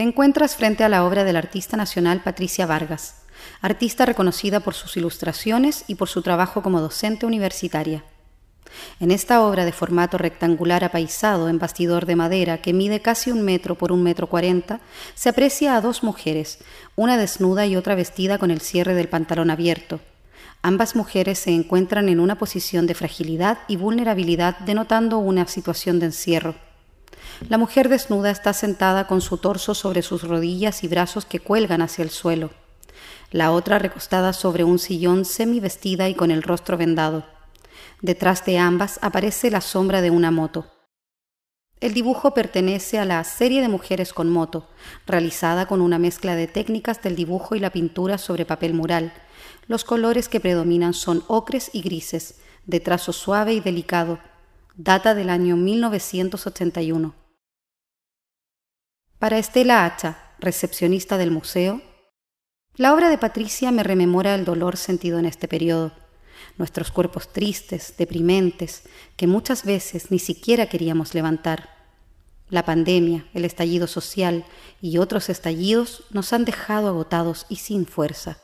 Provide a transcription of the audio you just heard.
Te encuentras frente a la obra del artista nacional Patricia Vargas, artista reconocida por sus ilustraciones y por su trabajo como docente universitaria. En esta obra de formato rectangular apaisado en bastidor de madera que mide casi un metro por un metro cuarenta, se aprecia a dos mujeres, una desnuda y otra vestida con el cierre del pantalón abierto. Ambas mujeres se encuentran en una posición de fragilidad y vulnerabilidad denotando una situación de encierro. La mujer desnuda está sentada con su torso sobre sus rodillas y brazos que cuelgan hacia el suelo. La otra recostada sobre un sillón semi vestida y con el rostro vendado. Detrás de ambas aparece la sombra de una moto. El dibujo pertenece a la serie de mujeres con moto, realizada con una mezcla de técnicas del dibujo y la pintura sobre papel mural. Los colores que predominan son ocres y grises, de trazo suave y delicado. Data del año 1981. Para Estela Hacha, recepcionista del museo, la obra de Patricia me rememora el dolor sentido en este periodo nuestros cuerpos tristes, deprimentes, que muchas veces ni siquiera queríamos levantar. La pandemia, el estallido social y otros estallidos nos han dejado agotados y sin fuerza.